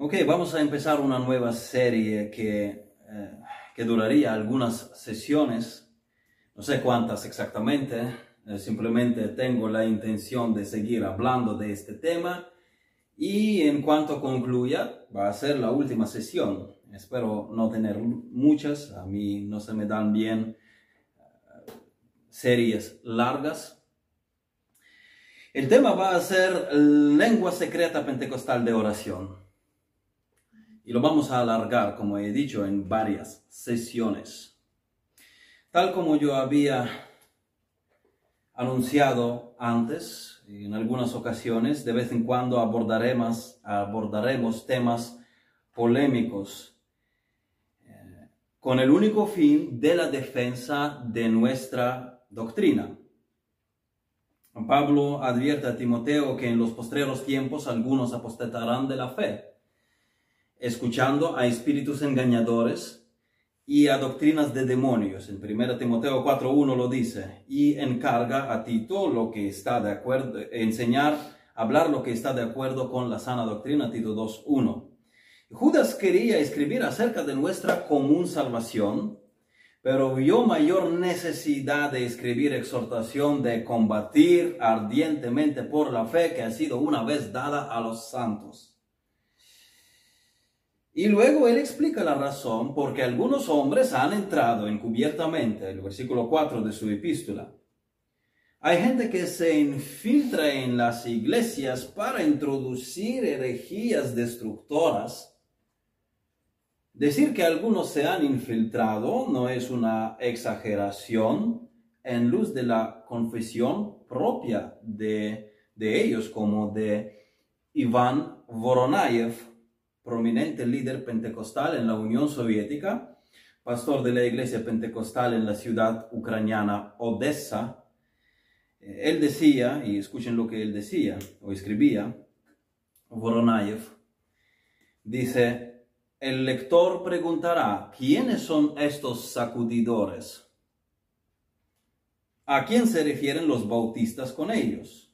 Ok, vamos a empezar una nueva serie que, eh, que duraría algunas sesiones, no sé cuántas exactamente, eh, simplemente tengo la intención de seguir hablando de este tema y en cuanto concluya va a ser la última sesión. Espero no tener muchas, a mí no se me dan bien eh, series largas. El tema va a ser lengua secreta pentecostal de oración y lo vamos a alargar, como he dicho, en varias sesiones. Tal como yo había anunciado antes, en algunas ocasiones, de vez en cuando abordaremos, temas polémicos eh, con el único fin de la defensa de nuestra doctrina. Pablo advierte a Timoteo que en los postreros tiempos algunos apostatarán de la fe escuchando a espíritus engañadores y a doctrinas de demonios. En 1 Timoteo 4.1 lo dice, y encarga a Tito lo que está de acuerdo, enseñar, hablar lo que está de acuerdo con la sana doctrina, Tito 2.1. Judas quería escribir acerca de nuestra común salvación, pero vio mayor necesidad de escribir exhortación de combatir ardientemente por la fe que ha sido una vez dada a los santos. Y luego él explica la razón por qué algunos hombres han entrado encubiertamente, el versículo 4 de su epístola. Hay gente que se infiltra en las iglesias para introducir herejías destructoras. Decir que algunos se han infiltrado no es una exageración en luz de la confesión propia de, de ellos, como de Iván Voronayev, prominente líder pentecostal en la Unión Soviética, pastor de la iglesia pentecostal en la ciudad ucraniana Odessa. Eh, él decía, y escuchen lo que él decía o escribía, Voronayev, dice, el lector preguntará, ¿quiénes son estos sacudidores? ¿A quién se refieren los bautistas con ellos?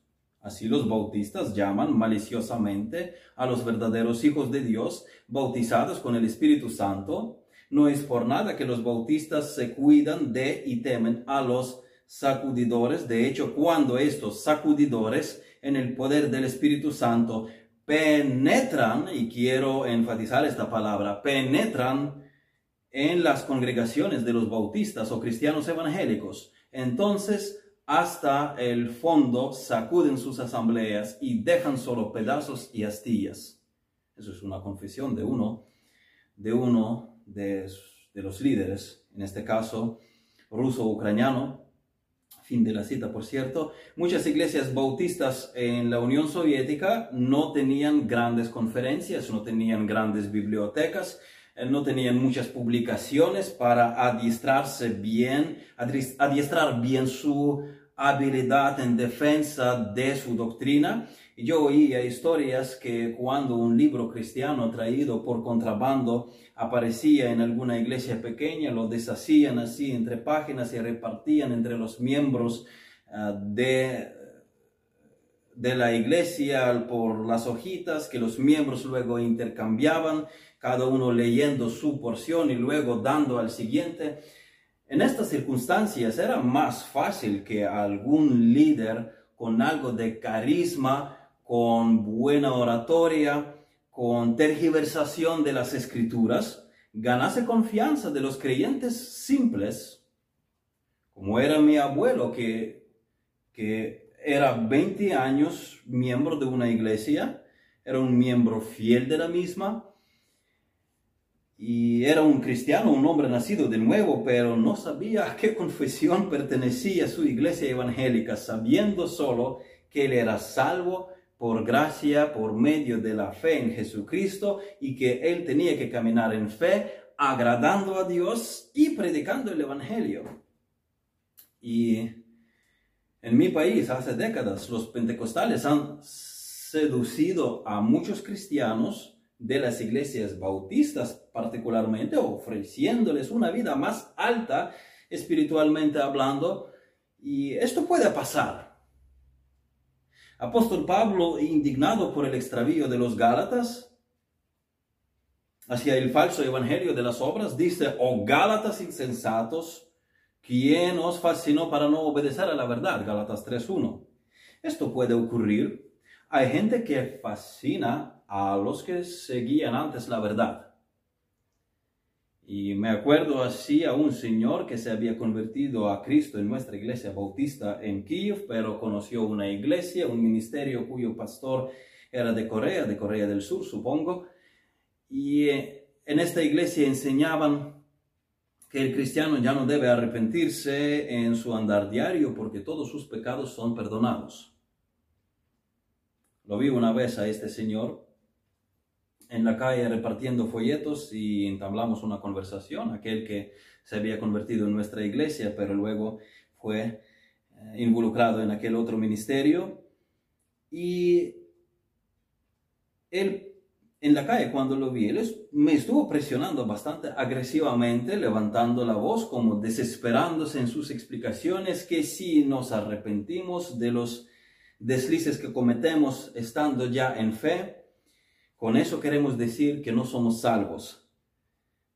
Así los bautistas llaman maliciosamente a los verdaderos hijos de Dios, bautizados con el Espíritu Santo. No es por nada que los bautistas se cuidan de y temen a los sacudidores. De hecho, cuando estos sacudidores en el poder del Espíritu Santo penetran, y quiero enfatizar esta palabra, penetran en las congregaciones de los bautistas o cristianos evangélicos, entonces hasta el fondo sacuden sus asambleas y dejan solo pedazos y astillas. Eso es una confesión de uno, de uno de, los líderes, en este caso ruso-ucraniano. Fin de la cita, por cierto. Muchas iglesias bautistas en la Unión Soviética no tenían grandes conferencias, no tenían grandes bibliotecas, no tenían muchas publicaciones para adiestrarse bien, adiestrar bien su habilidad en defensa de su doctrina. Yo oía historias que cuando un libro cristiano traído por contrabando aparecía en alguna iglesia pequeña, lo deshacían así entre páginas y repartían entre los miembros ah, de, de la iglesia por las hojitas que los miembros luego intercambiaban cada uno leyendo su porción y luego dando al siguiente. En estas circunstancias era más fácil que algún líder con algo de carisma, con buena oratoria, con tergiversación de las escrituras, ganase confianza de los creyentes simples, como era mi abuelo que, que era 20 años miembro de una iglesia, era un miembro fiel de la misma, y era un cristiano, un hombre nacido de nuevo, pero no sabía a qué confesión pertenecía su iglesia evangélica, sabiendo solo que él era salvo por gracia, por medio de la fe en Jesucristo y que él tenía que caminar en fe, agradando a Dios y predicando el Evangelio. Y en mi país, hace décadas, los pentecostales han seducido a muchos cristianos de las iglesias bautistas particularmente, ofreciéndoles una vida más alta espiritualmente hablando. Y esto puede pasar. Apóstol Pablo, indignado por el extravío de los Gálatas, hacia el falso evangelio de las obras, dice, oh Gálatas insensatos, ¿quién os fascinó para no obedecer a la verdad? Gálatas 3.1. Esto puede ocurrir. Hay gente que fascina a los que seguían antes la verdad. Y me acuerdo así a un señor que se había convertido a Cristo en nuestra iglesia bautista en Kiev, pero conoció una iglesia, un ministerio cuyo pastor era de Corea, de Corea del Sur, supongo. Y eh, en esta iglesia enseñaban que el cristiano ya no debe arrepentirse en su andar diario porque todos sus pecados son perdonados. Lo vi una vez a este señor en la calle repartiendo folletos y entablamos una conversación, aquel que se había convertido en nuestra iglesia, pero luego fue eh, involucrado en aquel otro ministerio. Y él, en la calle, cuando lo vi, él me estuvo presionando bastante agresivamente, levantando la voz, como desesperándose en sus explicaciones, que si nos arrepentimos de los deslices que cometemos estando ya en fe, con eso queremos decir que no somos salvos,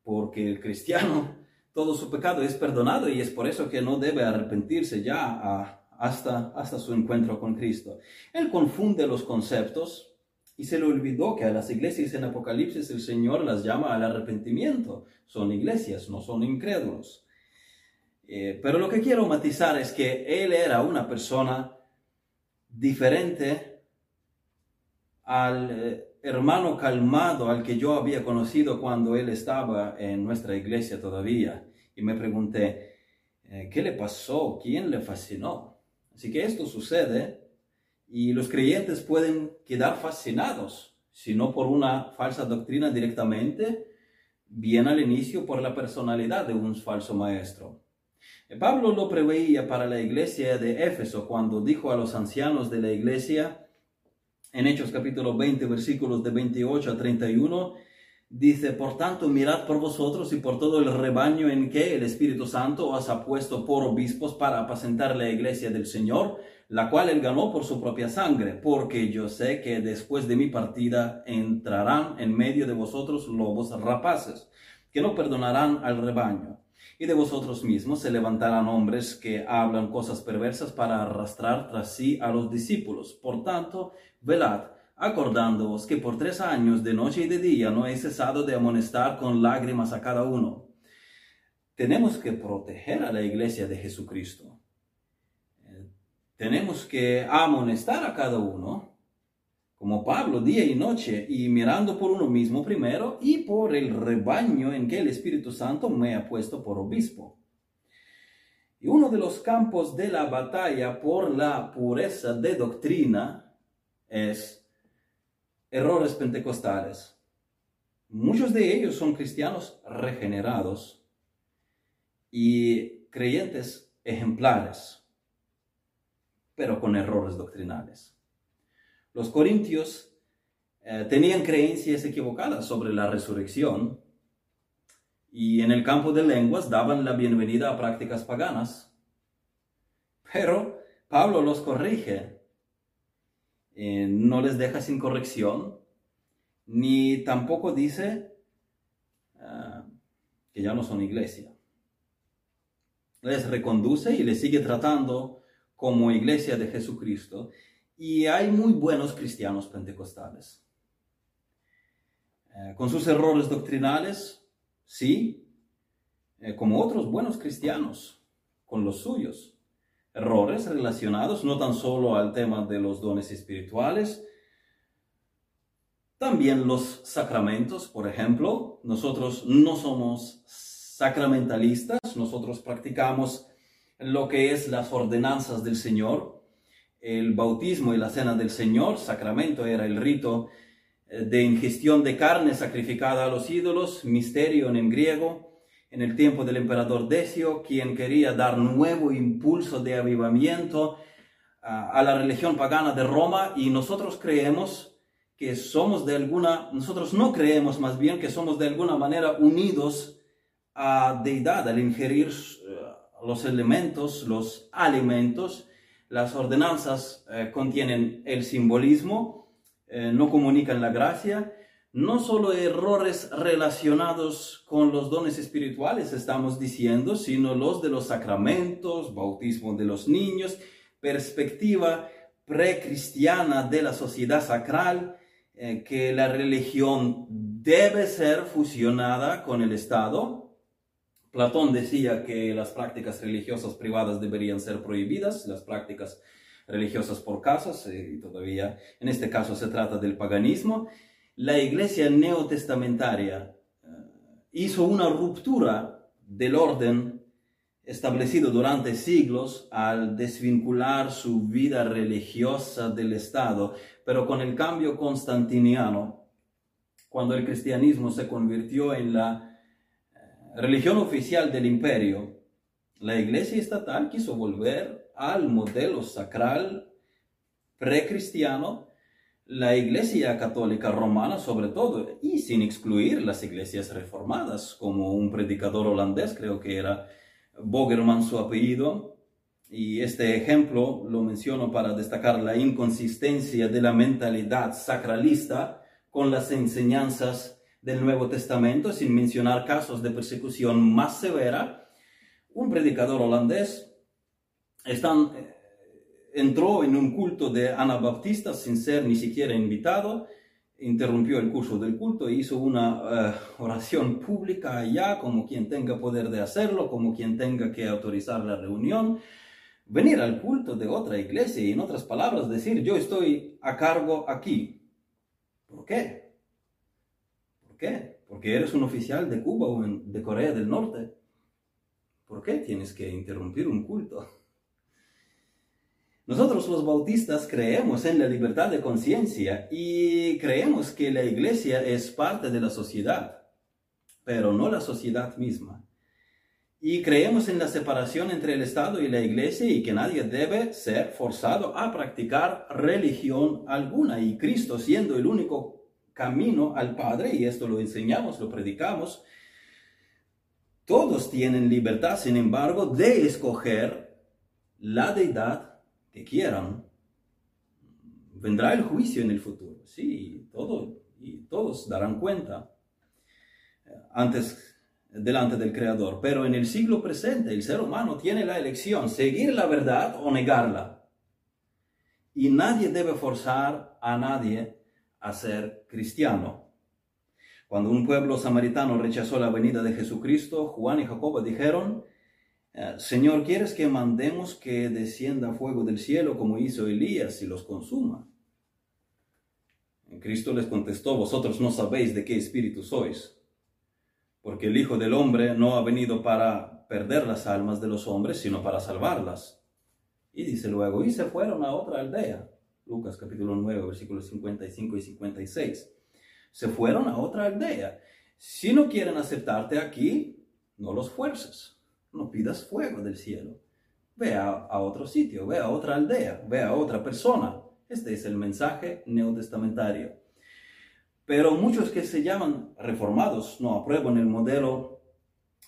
porque el cristiano, todo su pecado es perdonado y es por eso que no debe arrepentirse ya hasta, hasta su encuentro con Cristo. Él confunde los conceptos y se le olvidó que a las iglesias en Apocalipsis el Señor las llama al arrepentimiento. Son iglesias, no son incrédulos. Eh, pero lo que quiero matizar es que él era una persona diferente al, eh, hermano calmado al que yo había conocido cuando él estaba en nuestra iglesia todavía. Y me pregunté, eh, ¿qué le pasó? ¿Quién le fascinó? Así que esto sucede y los creyentes pueden quedar fascinados, si no por una falsa doctrina directamente, bien al inicio por la personalidad de un falso maestro. Eh, Pablo lo preveía para la iglesia de Éfeso cuando dijo a los ancianos de la iglesia, en Hechos capítulo 20, versículos de 28 a 31, dice, por tanto, mirad por vosotros y por todo el rebaño en que el Espíritu Santo os ha puesto por obispos para apacentar la iglesia del Señor, la cual él ganó por su propia sangre, porque yo sé que después de mi partida entrarán en medio de vosotros lobos rapaces, que no perdonarán al rebaño. Y de vosotros mismos se levantarán hombres que hablan cosas perversas para arrastrar tras sí a los discípulos. Por tanto, velad, acordándoos que por tres años de noche y de día no he cesado de amonestar con lágrimas a cada uno. Tenemos que proteger a la iglesia de Jesucristo. Eh, tenemos que amonestar a cada uno como Pablo, día y noche, y mirando por uno mismo primero y por el rebaño en que el Espíritu Santo me ha puesto por obispo. Y uno de los campos de la batalla por la pureza de doctrina es errores pentecostales. Muchos de ellos son cristianos regenerados y creyentes ejemplares, pero con errores doctrinales. Los corintios eh, tenían creencias equivocadas sobre la resurrección y en el campo de lenguas daban la bienvenida a prácticas paganas. Pero Pablo los corrige, eh, no les deja sin corrección, ni tampoco dice eh, que ya no son iglesia. Les reconduce y les sigue tratando como iglesia de Jesucristo y hay muy buenos cristianos pentecostales. Eh, con sus errores doctrinales, sí, eh, como otros buenos cristianos, con los suyos. Errores relacionados no tan solo al tema de los dones espirituales, también los sacramentos, por ejemplo. Nosotros no somos sacramentalistas, nosotros practicamos lo que es las ordenanzas del Señor, el bautismo y la cena del Señor, sacramento era el rito eh, de ingestión de carne sacrificada a los ídolos, misterio en griego, en el tiempo del emperador Decio, quien quería dar nuevo impulso de avivamiento a la religión pagana de Roma y nosotros creemos que somos de alguna, nosotros no creemos más bien que somos de alguna manera unidos a deidad al ingerir eh, los elementos, los alimentos las ordenanzas eh, contienen el simbolismo, eh, no comunican la gracia, no solo errores relacionados con los dones espirituales, estamos diciendo, sino los de los sacramentos, bautismo de los niños, perspectiva precristiana de la sociedad sacral, eh, que la religión debe ser fusionada con el Estado. Platón decía que las prácticas religiosas privadas deberían ser prohibidas, las prácticas religiosas por casas, eh, y todavía en este caso se trata del paganismo. La iglesia neotestamentaria eh, hizo una ruptura del orden establecido durante siglos al desvincular su vida religiosa del Estado, pero con el cambio constantiniano, cuando el cristianismo se convirtió en la religión oficial del imperio, la iglesia estatal quiso volver al modelo sacral precristiano, la iglesia católica romana sobre todo, y sin excluir las iglesias reformadas, como un predicador holandés, creo que era Bogerman su apellido, y este ejemplo lo menciono para destacar la inconsistencia de la mentalidad sacralista con las enseñanzas del Nuevo Testamento, sin mencionar casos de persecución más severa. Un predicador holandés eh, entró en un culto de anabaptistas sin ser ni siquiera invitado interrumpió el curso del culto e hizo una eh, oración pública allá, como quien tenga poder de hacerlo, como quien tenga que autorizar la reunión, venir al culto de otra iglesia y en otras palabras decir, yo estoy a cargo aquí. ¿Por qué? ¿Por qué? Porque eres un oficial de Cuba o de Corea del Norte. ¿Por qué tienes que interrumpir un culto? Nosotros los bautistas creemos en la libertad de conciencia y creemos que la iglesia es parte de la sociedad, pero no la sociedad misma. Y creemos en la separación entre el Estado y la iglesia y que nadie debe ser forzado a practicar religión alguna. Y Cristo siendo el único camino al Padre, y esto lo enseñamos, lo predicamos, todos tienen libertad, sin embargo, de escoger la deidad que quieran, vendrá el juicio en el futuro. Sí, todo, y todos darán cuenta eh, antes delante del Creador. Pero en el siglo presente el ser humano tiene la elección, seguir la verdad o negarla. Y nadie debe forzar a nadie a ser cristiano. Cuando un pueblo samaritano rechazó la venida de Jesucristo, Juan y Jacobo dijeron, eh, Señor, ¿quieres que mandemos que descienda fuego del cielo como hizo Elías y los consuma? Cristo les contestó, vosotros no sabéis de qué espíritu sois, porque el Hijo del Hombre no ha venido para perder las almas de los hombres, sino para salvarlas. Y dice luego, y se fueron a otra aldea. Lucas capítulo 9, versículos 55 y 56. Se fueron a otra aldea. Si no quieren aceptarte aquí, no los fuerces no pidas fuego del cielo. Ve a, otro sitio, ve a otra aldea, ve a otra persona. Este es el mensaje neotestamentario. Pero muchos que se llaman reformados no aprueban el modelo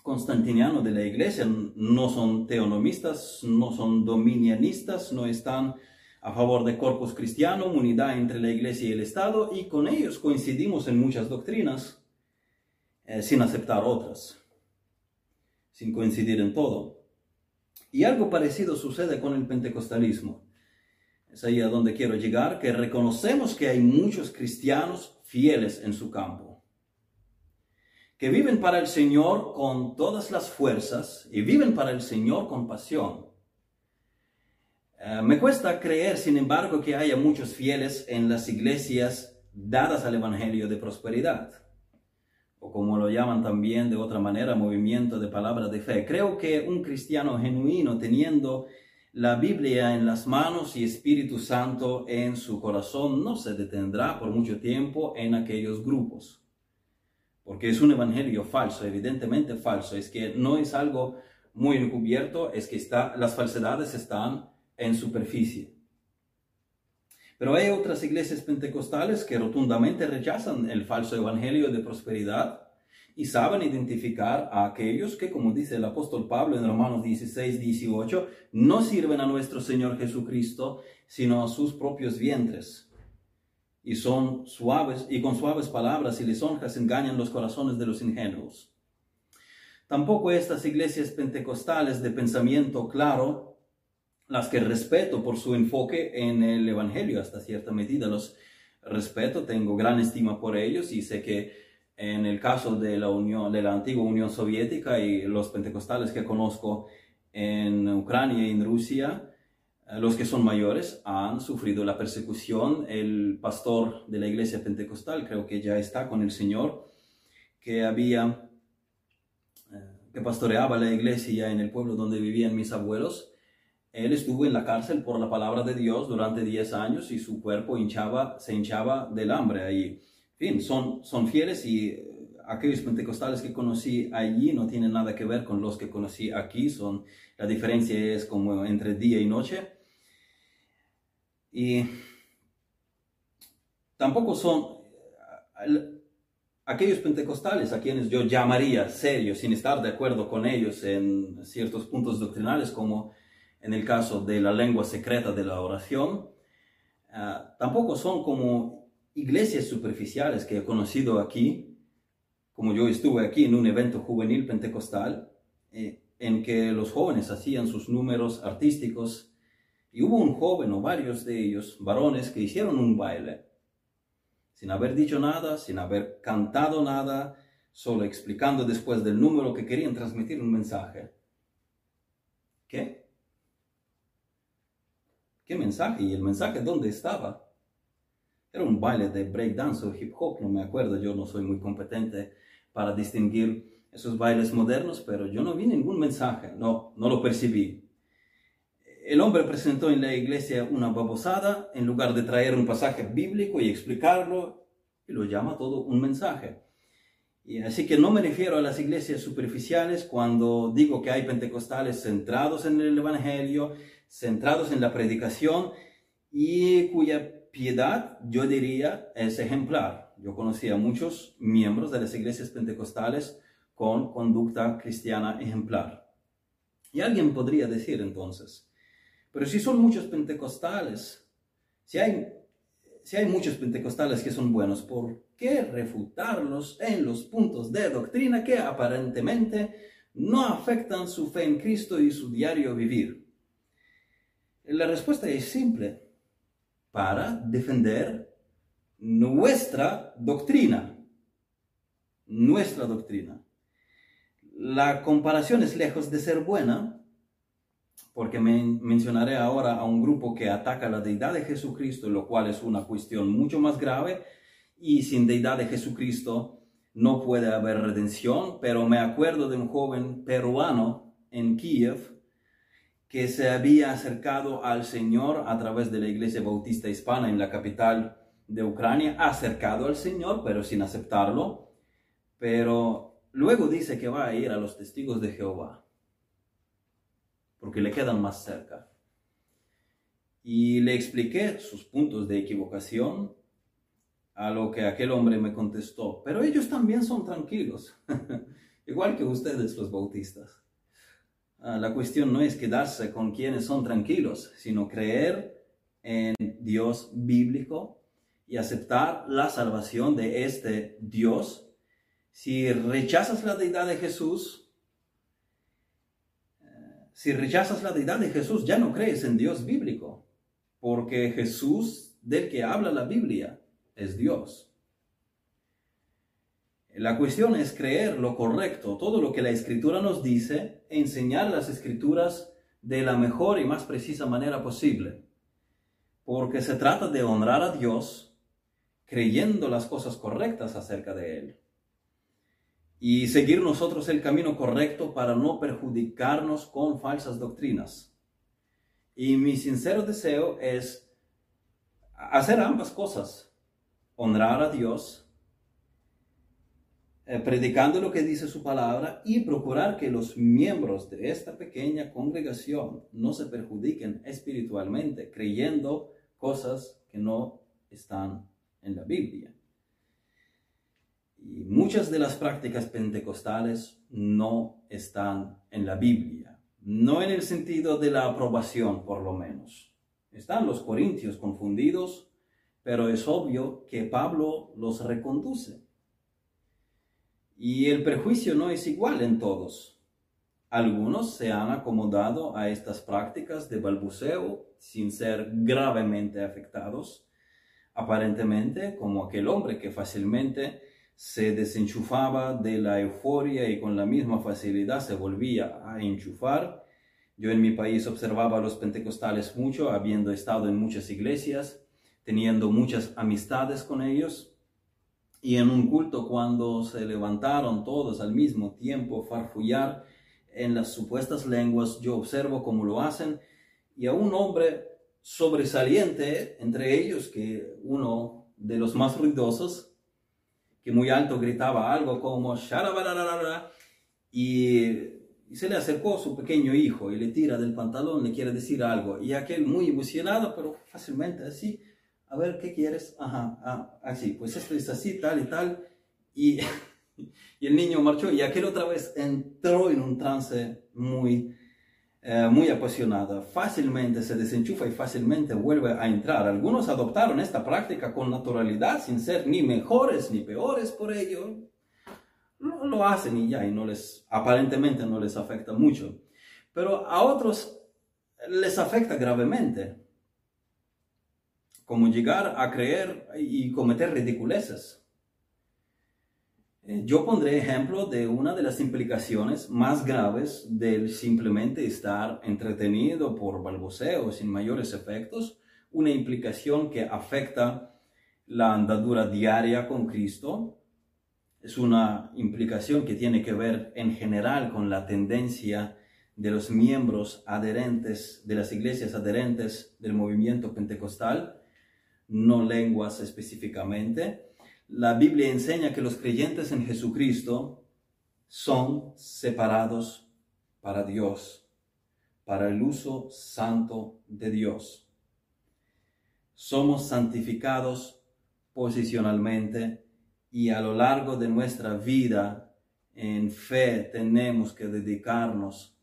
constantiniano de la iglesia, no son teonomistas, no son dominianistas, no están a favor de corpus cristiano, unidad entre la iglesia y el Estado, y con ellos coincidimos en muchas doctrinas, eh, sin aceptar otras sin coincidir en todo. Y algo parecido sucede con el pentecostalismo. Es ahí a donde quiero llegar, que reconocemos que hay muchos cristianos fieles en su campo, que viven para el Señor con todas las fuerzas y viven para el Señor con pasión. Eh, me cuesta creer, sin embargo, que haya muchos fieles en las iglesias dadas al Evangelio de prosperidad o como lo llaman también de otra manera, movimiento de palabra de fe. Creo que un cristiano genuino teniendo la Biblia en las manos y Espíritu Santo en su corazón no se detendrá por mucho tiempo en aquellos grupos. Porque es un evangelio falso, evidentemente falso. Es que no es algo muy encubierto, es que está, las falsedades están en superficie. Pero hay otras iglesias pentecostales que rotundamente rechazan el falso evangelio de prosperidad y saben identificar a aquellos que, como dice el apóstol Pablo en Romanos 16, 18, no sirven a nuestro Señor Jesucristo, sino a sus propios vientres. y son suaves y con suaves palabras y lisonjas engañan los corazones de los ingenuos. Tampoco estas iglesias pentecostales de pensamiento claro, las que respeto por su enfoque en el evangelio hasta cierta medida, los respeto, tengo gran estima por ellos y sé que en el caso de la Unión de la antigua Unión Soviética y los pentecostales que conozco en Ucrania y en Rusia, eh, los que son mayores han sufrido la persecución. El pastor de la iglesia pentecostal, creo que ya está con el Señor, que había, eh, que pastoreaba la iglesia en el pueblo donde vivían mis abuelos. Él estuvo en la cárcel por la palabra de Dios durante 10 años y su cuerpo se hinchaba del hambre allí. En fin, son, son fieles y eh, aquellos pentecostales que conocí allí no tienen nada que ver con los que conocí aquí. Son, la diferencia es como entre día y noche. Y tampoco son aquellos pentecostales a quienes yo llamaría serios, sin estar de acuerdo con ellos en ciertos puntos doctrinales, como en el caso de la lengua secreta de la oración, ah, tampoco son como iglesias superficiales que he conocido aquí, como yo estuve aquí en un evento juvenil pentecostal, eh, en que los jóvenes hacían sus números artísticos y hubo un joven o varios de ellos, varones, que hicieron un baile, sin haber dicho nada, sin haber cantado nada, solo explicando después del número que querían transmitir un mensaje. ¿Qué? ¿Qué mensaje? ¿Y el mensaje dónde estaba? Era un baile de breakdance o hip hop, no me acuerdo, yo no soy muy competente para distinguir esos bailes modernos, pero yo no vi ningún mensaje, no, no lo percibí el hombre presentó en la iglesia una babosada en lugar de traer un pasaje bíblico y explicarlo, y lo llama todo un mensaje. Y así que no me refiero a las iglesias superficiales cuando digo que hay pentecostales centrados en el Evangelio, centrados en la predicación y cuya piedad, yo diría, es ejemplar. Yo conocí a muchos miembros de las iglesias pentecostales con conducta cristiana ejemplar. Y alguien podría decir entonces, pero si son muchos pentecostales, si hay, si hay muchos pentecostales que son buenos, ¿por qué refutarlos en los puntos de doctrina que aparentemente no afectan su fe en Cristo y su diario vivir? La respuesta es simple, para defender nuestra doctrina, nuestra doctrina. La comparación es lejos de ser buena, porque mencionaré ahora a un grupo que ataca la deidad de Jesucristo, lo cual es una cuestión mucho más grave, y sin deidad de Jesucristo no puede haber redención, pero me acuerdo de un joven peruano en Kiev que se había acercado al Señor a través de la iglesia bautista hispana en la capital de Ucrania, acercado al Señor, pero sin aceptarlo, pero luego dice que va a ir a los testigos de Jehová porque le quedan más cerca. Y le expliqué sus puntos de equivocación, a lo que aquel hombre me contestó, pero ellos también son tranquilos, igual que ustedes los bautistas. Ah, la cuestión no es quedarse con quienes son tranquilos, sino creer en Dios bíblico y aceptar la salvación de este Dios. Si rechazas la deidad de Jesús, si rechazas la deidad de Jesús, ya no crees en Dios bíblico, porque Jesús del que habla la Biblia es Dios. La cuestión es creer lo correcto, todo lo que la escritura nos dice, enseñar las escrituras de la mejor y más precisa manera posible, porque se trata de honrar a Dios creyendo las cosas correctas acerca de Él. Y seguir nosotros el camino correcto para no perjudicarnos con falsas doctrinas. Y mi sincero deseo es hacer ambas cosas, honrar a Dios, eh, predicando lo que dice su palabra y procurar que los miembros de esta pequeña congregación no se perjudiquen espiritualmente creyendo cosas que no están en la Biblia. Y muchas de las prácticas pentecostales no están en la Biblia, no en el sentido de la aprobación por lo menos. Están los corintios confundidos pero es obvio que Pablo los reconduce. Y el prejuicio no es igual en todos. Algunos se han acomodado a estas prácticas de balbuceo sin ser gravemente afectados, aparentemente como aquel hombre que fácilmente se desenchufaba de la euforia y con la misma facilidad se volvía a enchufar. Yo en mi país observaba a los pentecostales mucho, habiendo estado en muchas iglesias, teniendo muchas amistades con ellos. Y en un culto cuando se levantaron todos al mismo tiempo, farfullar en las supuestas lenguas, yo observo cómo lo hacen. Y a un hombre sobresaliente entre ellos, que uno de los más ruidosos, que muy alto gritaba algo como y, y se le acercó su pequeño hijo y le tira del pantalón, le quiere decir algo. Y aquel muy emocionado, pero fácilmente así, a ver, ¿qué quieres? Ajá, ah, así, pues esto es así, tal y tal. Y, y el niño marchó y aquel otra vez entró en un trance muy eh, muy apasionada, fácilmente se desenchufa y fácilmente vuelve a entrar. Algunos adoptaron esta práctica con naturalidad, sin ser ni mejores ni peores por ello. Lo, lo hacen y ya, y no les, aparentemente no les afecta mucho. Pero a otros les afecta gravemente, como llegar a creer y cometer ridiculeces eh, yo pondré ejemplo de una de las implicaciones más graves del simplemente estar entretenido por balbuceo sin mayores efectos, una implicación que afecta la andadura diaria con Cristo. Es una implicación que tiene que ver en general con la tendencia de los miembros adherentes, de las iglesias adherentes del movimiento pentecostal, no lenguas específicamente, la Biblia enseña que los creyentes en Jesucristo son separados para Dios, para el uso santo de Dios. Somos santificados posicionalmente y a lo largo de nuestra vida en fe tenemos que dedicarnos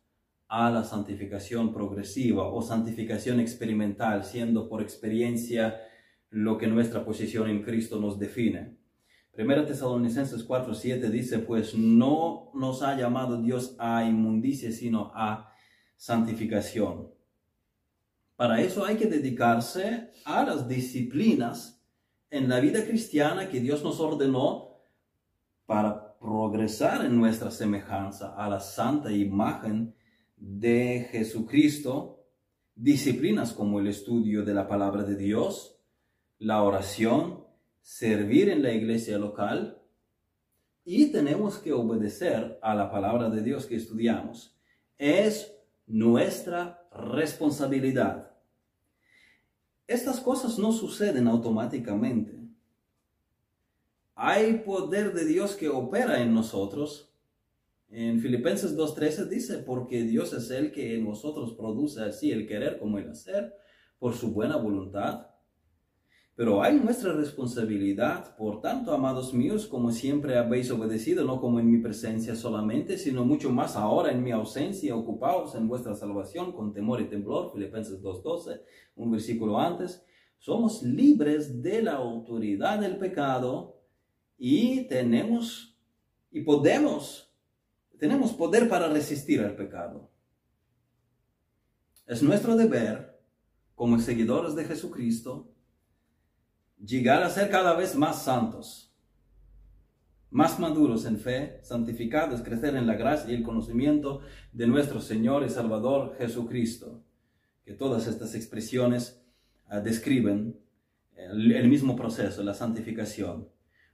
a la santificación progresiva o santificación experimental, siendo por experiencia lo que nuestra posición en Cristo nos define. Primera Tesalonicenses 4:7 dice, pues no nos ha llamado Dios a inmundicia, sino a santificación. Para eso hay que dedicarse a las disciplinas en la vida cristiana que Dios nos ordenó para progresar en nuestra semejanza a la santa imagen de Jesucristo. Disciplinas como el estudio de la palabra de Dios, la oración, servir en la iglesia local y tenemos que obedecer a la palabra de Dios que estudiamos. Es nuestra responsabilidad. Estas cosas no suceden automáticamente. Hay poder de Dios que opera en nosotros. En Filipenses 2.13 dice, porque Dios es el que en vosotros produce así el querer como el hacer, por su buena voluntad. Pero hay nuestra responsabilidad, por tanto, amados míos, como siempre habéis obedecido, no como en mi presencia solamente, sino mucho más ahora en mi ausencia, ocupados en vuestra salvación con temor y temblor, Filipenses 2.12, un versículo antes, somos libres de la autoridad del pecado y tenemos y podemos, tenemos poder para resistir al pecado. Es nuestro deber, como seguidores de Jesucristo, llegar a ser cada vez más santos, más maduros en fe, santificados, crecer en la gracia y el conocimiento de nuestro Señor y Salvador Jesucristo. Que todas estas expresiones ah, describen el, mismo proceso, la santificación.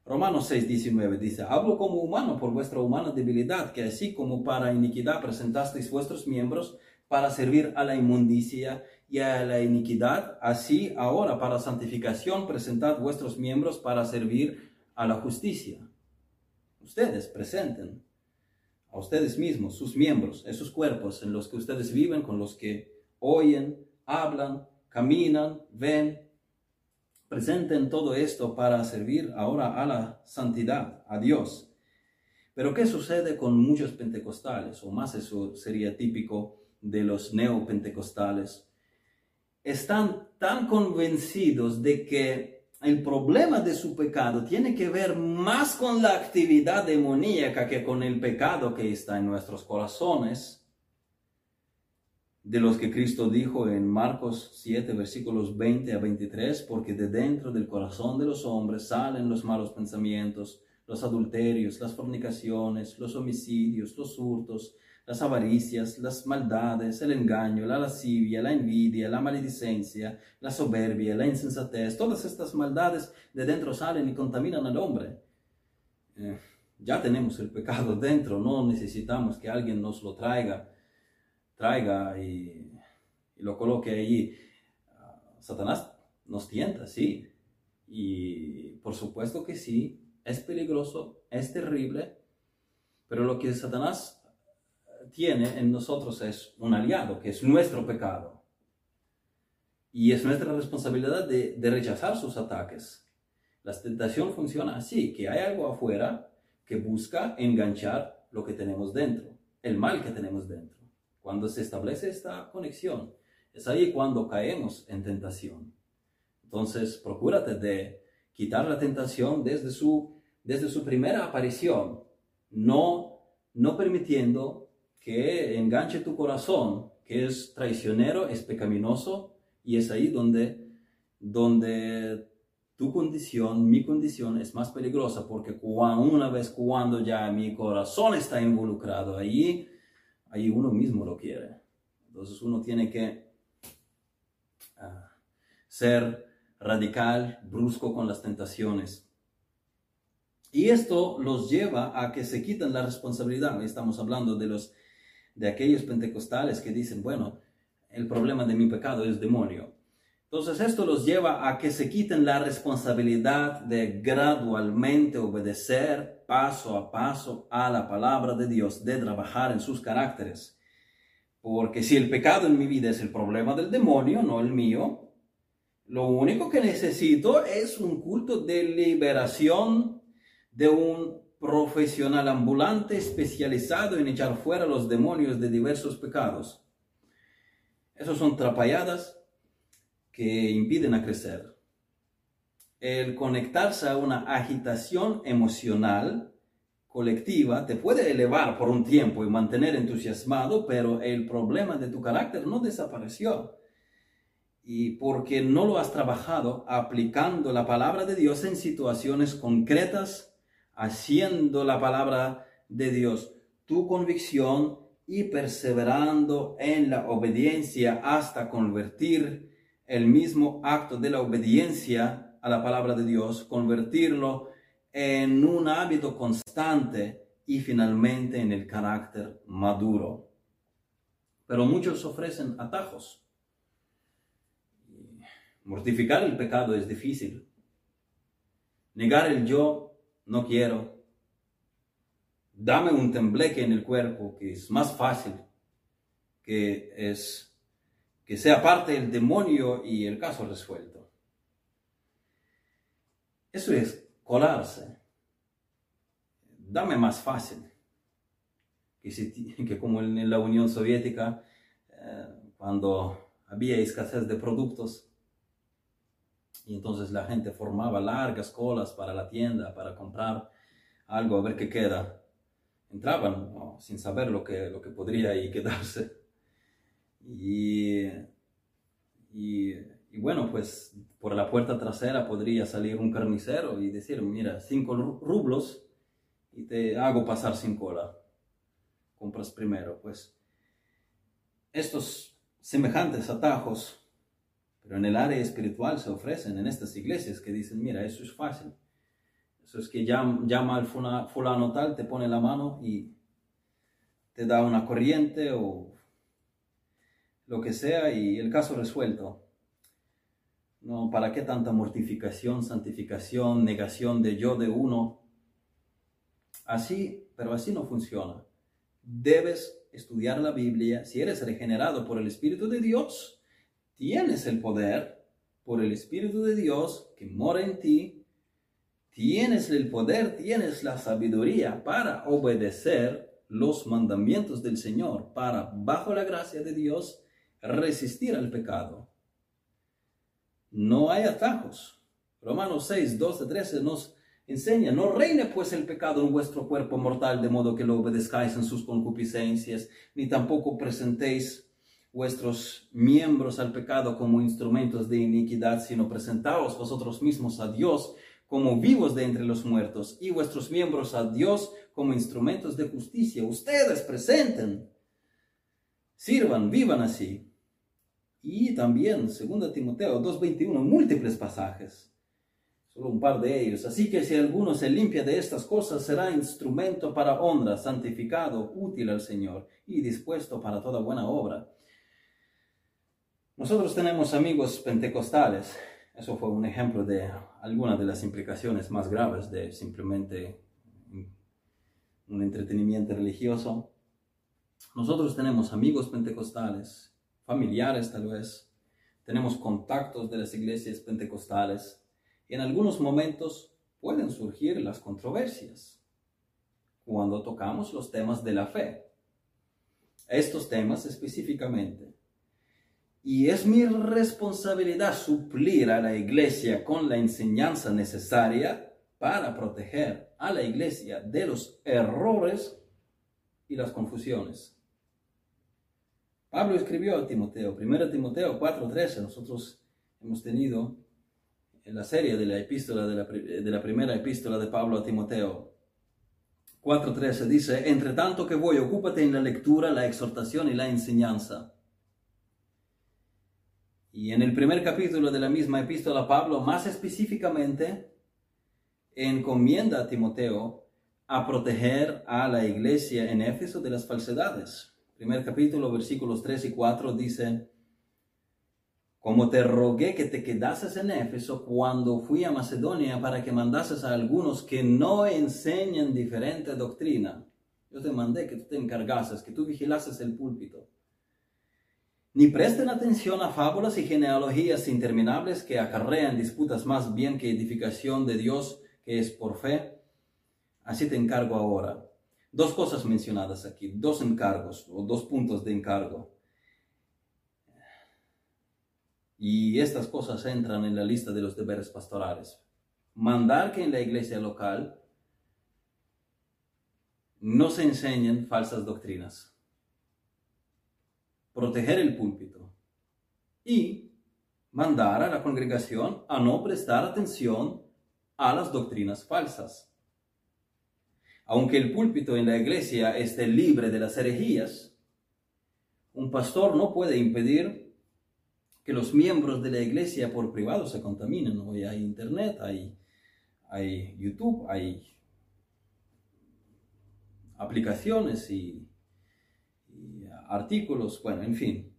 Romanos 6, 19 dice, hablo como humano por vuestra humana debilidad, que así como para iniquidad presentasteis vuestros miembros para servir a la inmundicia y a la iniquidad, así ahora para santificación presentad vuestros miembros para servir a la justicia. Ustedes presenten a ustedes mismos, sus miembros, esos cuerpos en los que ustedes viven, con los que oyen, hablan, caminan, ven. Presenten todo esto para servir ahora a la santidad, a Dios. Pero ¿qué sucede con muchos pentecostales? O más eso sería típico de los neopentecostales están tan convencidos de que el problema de su pecado tiene que ver más con la actividad demoníaca que con el pecado que está en nuestros corazones, de los que Cristo dijo en Marcos 7, versículos 20 a 23, porque de dentro del corazón de los hombres salen los malos pensamientos, los adulterios, las fornicaciones, los homicidios, los hurtos, las avaricias, las maldades, el engaño, la lascivia, la envidia, la maledicencia, la soberbia, la insensatez, todas estas maldades de dentro salen y contaminan al hombre. Eh, ya tenemos el pecado dentro, no necesitamos que alguien nos lo traiga, traiga y, lo coloque ahí. Ah, Satanás nos tienta, sí, y por supuesto que sí, es peligroso, es terrible, pero lo que Satanás tiene en nosotros es un aliado, que es nuestro pecado. Y es nuestra responsabilidad de, rechazar sus ataques. La tentación funciona así, que hay algo afuera que busca enganchar lo que tenemos dentro, el mal que tenemos dentro. Cuando se establece esta conexión, es ahí cuando caemos en tentación. Entonces, procúrate de quitar la tentación desde su, desde su primera aparición, no, no permitiendo que enganche tu corazón, que es traicionero, es pecaminoso, y es ahí donde, donde tu condición, mi condición es más peligrosa, porque una vez cuando ya mi corazón está involucrado ahí, ahí uno mismo lo quiere. Entonces uno tiene que ah, ser radical, brusco con las tentaciones. Y esto los lleva a que se quiten la responsabilidad. Estamos hablando de los de aquellos pentecostales que dicen, bueno, el problema de mi pecado es demonio. Entonces esto los lleva a que se quiten la responsabilidad de gradualmente obedecer paso a paso a la palabra de Dios, de trabajar en sus caracteres. Porque si el pecado en mi vida es el problema del demonio, no el mío, lo único que necesito es un culto de liberación de un profesional ambulante especializado en echar fuera los demonios de diversos pecados. Esos son trapalladas que impiden a crecer. El conectarse a una agitación emocional colectiva te puede elevar por un tiempo y mantener entusiasmado, pero el problema de tu carácter no desapareció. Y porque no lo has trabajado aplicando la palabra de Dios en situaciones concretas haciendo la palabra de Dios tu convicción y perseverando en la obediencia hasta convertir el mismo acto de la obediencia a la palabra de Dios, convertirlo en un hábito constante y finalmente en el carácter maduro. Pero muchos ofrecen atajos. Mortificar el pecado es difícil. Negar el yo no quiero. Dame un tembleque en el cuerpo que es más fácil, que es que sea parte del demonio y el caso resuelto. Eso es colarse. Dame más fácil. Que, que como en la Unión Soviética, eh, cuando había escasez de productos, y entonces la gente formaba largas colas para la tienda, para comprar algo, a ver qué queda. Entraban sin saber lo que, lo que podría ahí quedarse. Y, y, bueno, pues por la puerta trasera podría salir un carnicero y decir, mira, cinco rublos y te hago pasar sin cola. Compras primero. Pues estos semejantes atajos pero en el área espiritual se ofrecen en estas iglesias que dicen, mira, eso es fácil. Eso es que llama, al fulano tal, te pone la mano y te da una corriente o lo que sea y el caso resuelto. No, ¿para qué tanta mortificación, santificación, negación de yo de uno? Así, pero así no funciona. Debes estudiar la Biblia. Si eres regenerado por el Espíritu de Dios, tienes el poder por el Espíritu de Dios que mora en ti, tienes el poder, tienes la sabiduría para obedecer los mandamientos del Señor, para, bajo la gracia de Dios, resistir al pecado. No hay atajos. Romanos 6, 12, 13 nos enseña, no reine pues el pecado en vuestro cuerpo mortal de modo que lo obedezcáis en sus concupiscencias, ni tampoco presentéis vuestros miembros al pecado como instrumentos de iniquidad, sino presentaos vosotros mismos a Dios como vivos de entre los muertos y vuestros miembros a Dios como instrumentos de justicia. Ustedes presenten, sirvan, vivan así. Y también, 2 Timoteo 2.21, múltiples pasajes solo un par de ellos. Así que si alguno se limpia de estas cosas, será instrumento para honra, santificado, útil al Señor y dispuesto para toda buena obra. Nosotros tenemos amigos pentecostales. Eso fue un ejemplo de algunas de las implicaciones más graves de simplemente un entretenimiento religioso. Nosotros tenemos amigos pentecostales, familiares tal vez, tenemos contactos de las iglesias pentecostales en algunos momentos pueden surgir las controversias cuando tocamos los temas de la fe. Estos temas específicamente. Y es mi responsabilidad suplir a la iglesia con la enseñanza necesaria para proteger a la iglesia de los errores y las confusiones. Pablo escribió a Timoteo, 1 Timoteo 4:13, nosotros hemos tenido en la serie de la epístola de la, de la primera epístola de Pablo a Timoteo. 4.13 dice, entre tanto que voy, ocúpate en la lectura, la exhortación y la enseñanza. Y en el primer capítulo de la misma epístola, Pablo más específicamente encomienda a Timoteo a proteger a la iglesia en Éfeso de las falsedades. Primer capítulo, versículos 3 y 4 dice, como te rogué que te quedases en Éfeso cuando fui a Macedonia para que mandases a algunos que no enseñan diferente doctrina. Yo te mandé que tú te encargases, que tú vigilases el púlpito. Ni presten atención a fábulas y genealogías interminables que acarrean disputas más bien que edificación de Dios que es por fe. Así te encargo ahora. Dos cosas mencionadas aquí, dos encargos o dos puntos de encargo. Y estas cosas entran en la lista de los deberes pastorales. Mandar que en la iglesia local no se enseñen falsas doctrinas. Proteger el púlpito. Y mandar a la congregación a no prestar atención a las doctrinas falsas. Aunque el púlpito en la iglesia esté libre de las herejías, un pastor no puede impedir que los miembros de la iglesia por privado se contaminen. Hoy hay internet, hay, hay YouTube, hay aplicaciones y, artículos, bueno, en fin.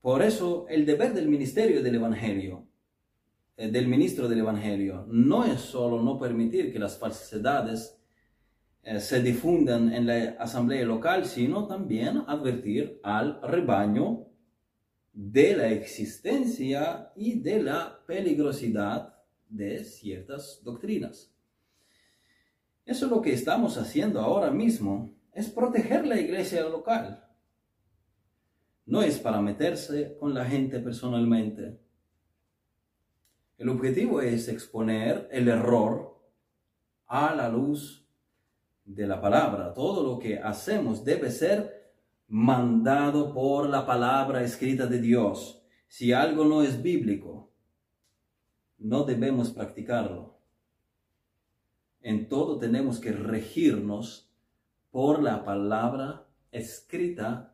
Por eso el deber del ministerio del Evangelio, eh, del ministro del Evangelio, no es solo no permitir que las falsedades eh, se difundan en la asamblea local, sino también advertir al rebaño de la existencia y de la peligrosidad de ciertas doctrinas. Eso es lo que estamos haciendo ahora mismo, es proteger la iglesia local. No es para meterse con la gente personalmente. El objetivo es exponer el error a la luz de la palabra. Todo lo que hacemos debe ser mandado por la palabra escrita de Dios. Si algo no es bíblico, no debemos practicarlo. En todo tenemos que regirnos por la palabra escrita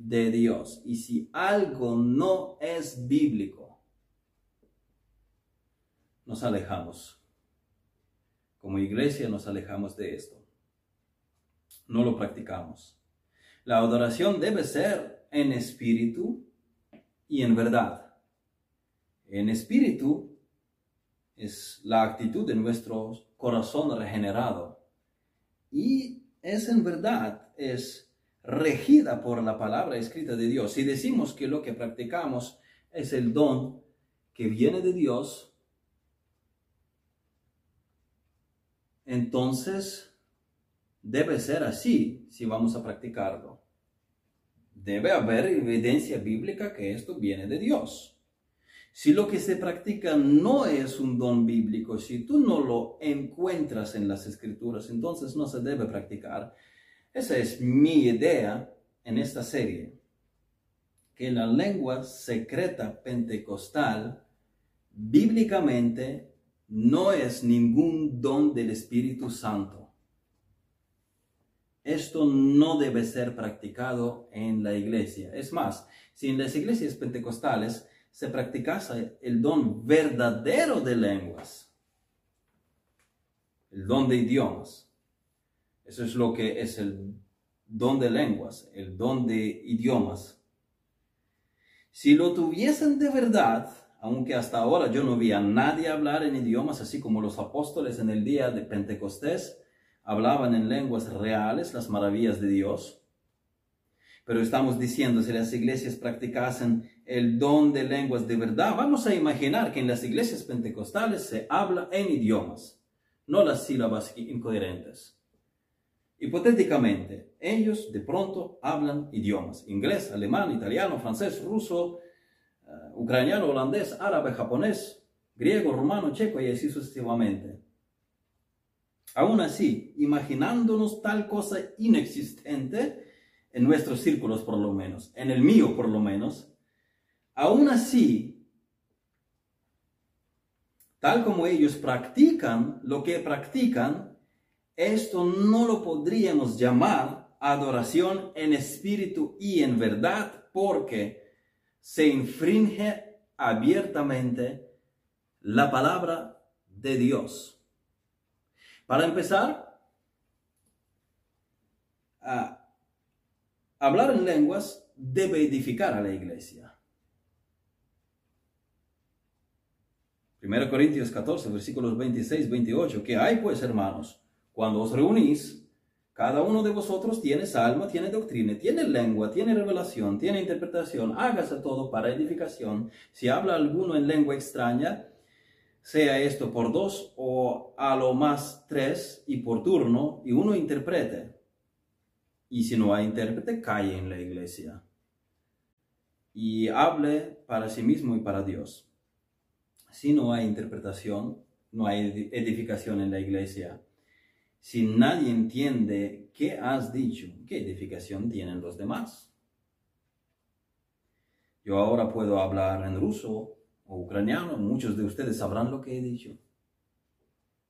de Dios. Y si algo no es bíblico, nos alejamos. Como iglesia nos alejamos de esto. No lo practicamos. La adoración debe ser en espíritu y en verdad. En espíritu es la actitud de nuestro corazón regenerado. Y es en verdad, es regida por la palabra escrita de Dios. Si decimos que lo que practicamos es el don que viene de Dios, entonces debe ser así si vamos a practicarlo. Debe haber evidencia bíblica que esto viene de Dios. Si lo que se practica no es un don bíblico, si tú no lo encuentras en las escrituras, entonces no se debe practicar. Esa es mi idea en esta serie, que la lengua secreta pentecostal bíblicamente no es ningún don del Espíritu Santo. Esto no debe ser practicado en la iglesia. Es más, si en las iglesias pentecostales se practicase el don verdadero de lenguas, el don de idiomas, eso es lo que es el don de lenguas, el don de idiomas. Si lo tuviesen de verdad, aunque hasta ahora yo no vi a nadie hablar en idiomas, así como los apóstoles en el día de Pentecostés hablaban en lenguas reales las maravillas de Dios. Pero estamos diciendo, si las iglesias practicasen el don de lenguas de verdad, vamos a imaginar que en las iglesias pentecostales se habla en idiomas, no las sílabas incoherentes. Hipotéticamente, ellos de pronto hablan idiomas, inglés, alemán, italiano, francés, ruso, eh, ucraniano, holandés, árabe, japonés, griego, romano, checo y así sucesivamente. Aún así, imaginándonos tal cosa inexistente, en nuestros círculos por lo menos, en el mío por lo menos, aún así, tal como ellos practican lo que practican, esto no lo podríamos llamar adoración en espíritu y en verdad porque se infringe abiertamente la palabra de Dios. Para empezar, hablar en lenguas debe edificar a la iglesia. 1 Corintios 14, versículos 26, 28, que hay pues, hermanos, cuando os reunís, cada uno de vosotros tiene salmo, tiene doctrina, tiene lengua, tiene revelación, tiene interpretación, hágase todo para edificación. Si habla alguno en lengua extraña, sea esto por dos o a lo más tres y por turno, y uno interprete. Y si no hay intérprete, calle en la iglesia. Y hable para sí mismo y para Dios. Si no hay interpretación, no hay edificación en la iglesia. Si nadie entiende qué has dicho, ¿qué edificación tienen los demás? Yo ahora puedo hablar en ruso o ucraniano, muchos de ustedes sabrán lo que he dicho.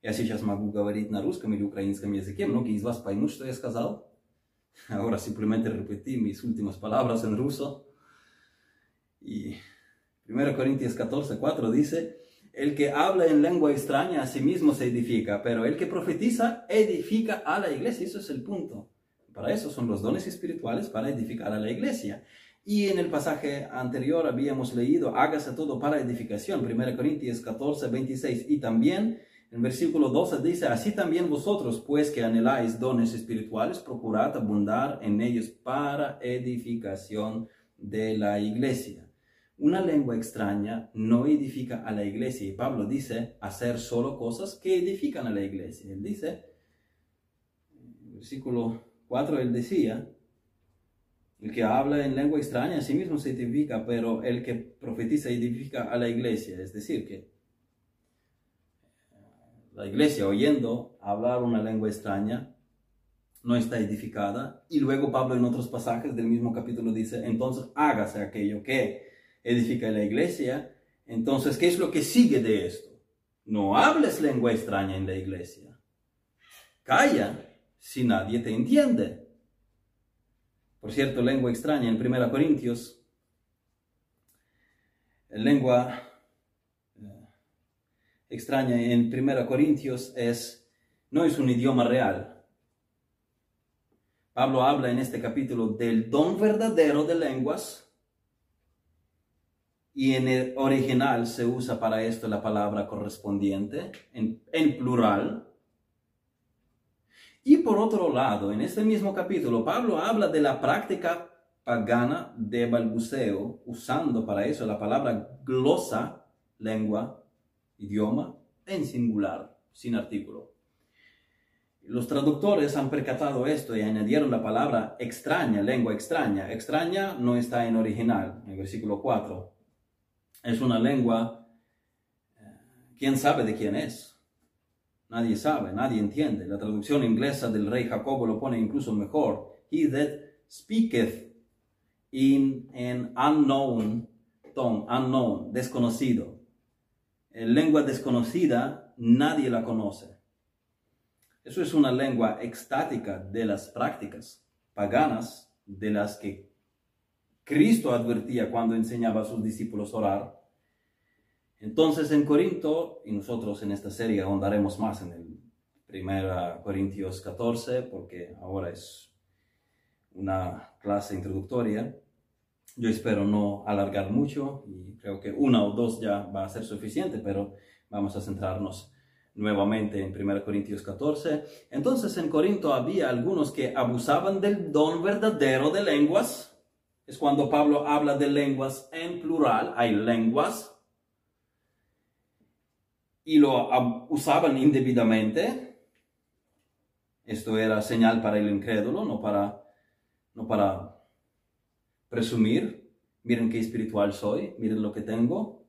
Я сейчас могу говорить на русском или украинском языке, многие из вас поймут, что я сказал. Ahora simplemente repetí mis últimas palabras en ruso. Y 1 Corintios 14, 4 dice, el que habla en lengua extraña a sí mismo se edifica, pero el que profetiza edifica a la iglesia. Eso es el punto. Para eso son los dones espirituales, para edificar a la iglesia. Y en el pasaje anterior habíamos leído, hágase todo para edificación, 1 Corintios 14, 26. Y también en versículo 12 dice, así también vosotros, pues que anheláis dones espirituales, procurad abundar en ellos para edificación de la iglesia. Una lengua extraña no edifica a la iglesia. Y Pablo dice, hacer solo cosas que edifican a la iglesia. Él dice, versículo 4, él decía, el que habla en lengua extraña a sí mismo se edifica, pero el que profetiza edifica a la iglesia. Es decir, que la iglesia oyendo hablar una lengua extraña no está edificada. Y luego Pablo en otros pasajes del mismo capítulo dice, entonces hágase aquello que edifica la iglesia. Entonces, ¿qué es lo que sigue de esto? No hables lengua extraña en la iglesia. Calla si nadie te entiende. Por cierto, lengua extraña en 1 Corintios, lengua eh, extraña en 1 Corintios es, no es un idioma real. Pablo habla en este capítulo del don verdadero de lenguas y en el original se usa para esto la palabra correspondiente en, plural. Y por otro lado, en este mismo capítulo, Pablo habla de la práctica pagana de balbuceo, usando para eso la palabra glosa, lengua, idioma, en singular, sin artículo. Los traductores han percatado esto y añadieron la palabra extraña, lengua extraña. Extraña no está en original, en el versículo 4. Es una lengua, eh, ¿quién sabe de quién es? Nadie sabe, nadie entiende. La traducción inglesa del rey Jacobo lo pone incluso mejor. He that speaketh in an unknown tongue, unknown, desconocido. En lengua desconocida, nadie la conoce. Eso es una lengua extática de las prácticas paganas de las que Cristo advertía cuando enseñaba a sus discípulos a orar. Entonces en Corinto, y nosotros en esta serie ahondaremos más en el 1 Corintios 14, porque ahora es una clase introductoria. Yo espero no alargar mucho y creo que una o dos ya va a ser suficiente, pero vamos a centrarnos nuevamente en 1 Corintios 14. Entonces en Corinto había algunos que abusaban del don verdadero de lenguas. Es cuando Pablo habla de lenguas en plural, hay lenguas. Y lo usaban indebidamente. Esto era señal para el incrédulo, no para, no para presumir. Miren qué espiritual soy, miren lo que tengo.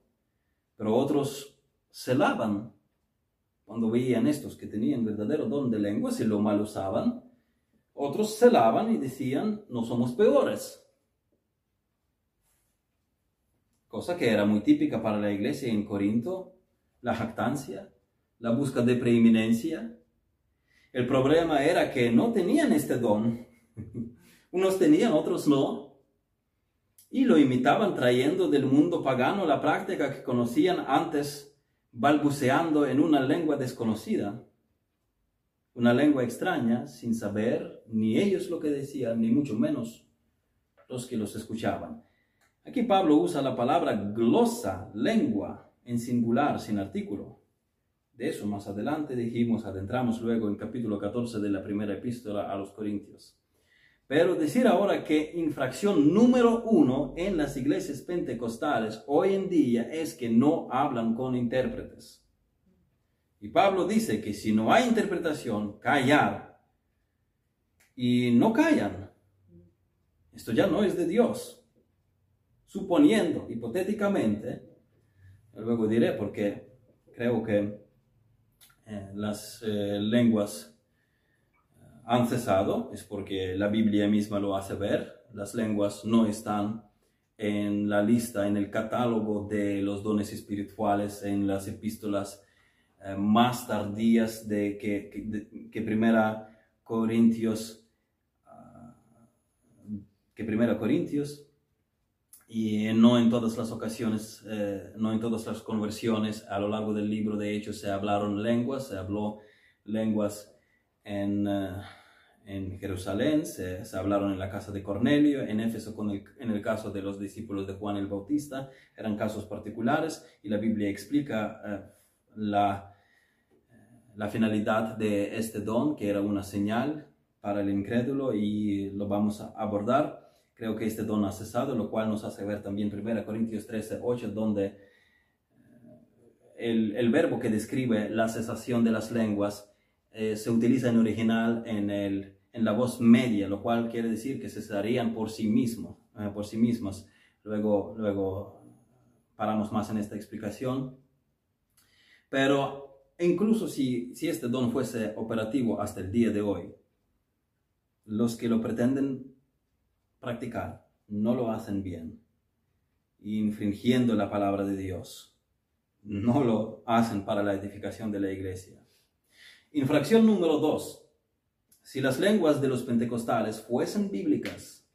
Pero otros se lavan cuando veían estos que tenían verdadero don de lenguas y lo mal usaban, otros se lavan y decían, no somos peores. Cosa que era muy típica para la iglesia en Corinto, la jactancia, la búsqueda de preeminencia. El problema era que no tenían este don. Unos tenían, otros no. Y lo imitaban trayendo del mundo pagano la práctica que conocían antes balbuceando en una lengua desconocida, una lengua extraña, sin saber ni ellos lo que decían, ni mucho menos los que los escuchaban. Aquí Pablo usa la palabra glosa, lengua, en singular, sin artículo. De eso más adelante dijimos, adentramos luego en capítulo 14 de la primera epístola a los Corintios. Pero decir ahora que infracción número uno en las iglesias pentecostales hoy en día es que no hablan con intérpretes. Y Pablo dice que si no hay interpretación, callar. Y no callan. Esto ya no es de Dios. Suponiendo, hipotéticamente, luego diré porque creo que eh, las eh, lenguas han cesado, es porque la Biblia misma lo hace ver. Las lenguas no están en la lista, en el catálogo de los dones espirituales, en las epístolas eh, más tardías de que, primera Corintios, ah, que primera Corintios, y no en todas las ocasiones, eh, no en todas las conversiones a lo largo del libro de Hechos se hablaron lenguas, se habló lenguas en, eh, en Jerusalén, se, hablaron en la casa de Cornelio, en Éfeso con el, en el caso de los discípulos de Juan el Bautista, eran casos particulares y la Biblia explica eh, la, la finalidad de este don, que era una señal para el incrédulo y lo vamos a abordar. Creo que este don ha cesado, lo cual nos hace ver también 1 Corintios 13, 8, donde el, el verbo que describe la cesación de las lenguas eh, se utiliza en original en, el, en la voz media, lo cual quiere decir que cesarían por sí mismos, eh, por sí mismos. Luego, luego paramos más en esta explicación. Pero incluso si, si este don fuese operativo hasta el día de hoy, los que lo pretenden practicar no lo hacen bien, infringiendo la palabra de Dios. No lo hacen para la edificación de la iglesia. Infracción número dos. Si las lenguas de los pentecostales fuesen bíblicas,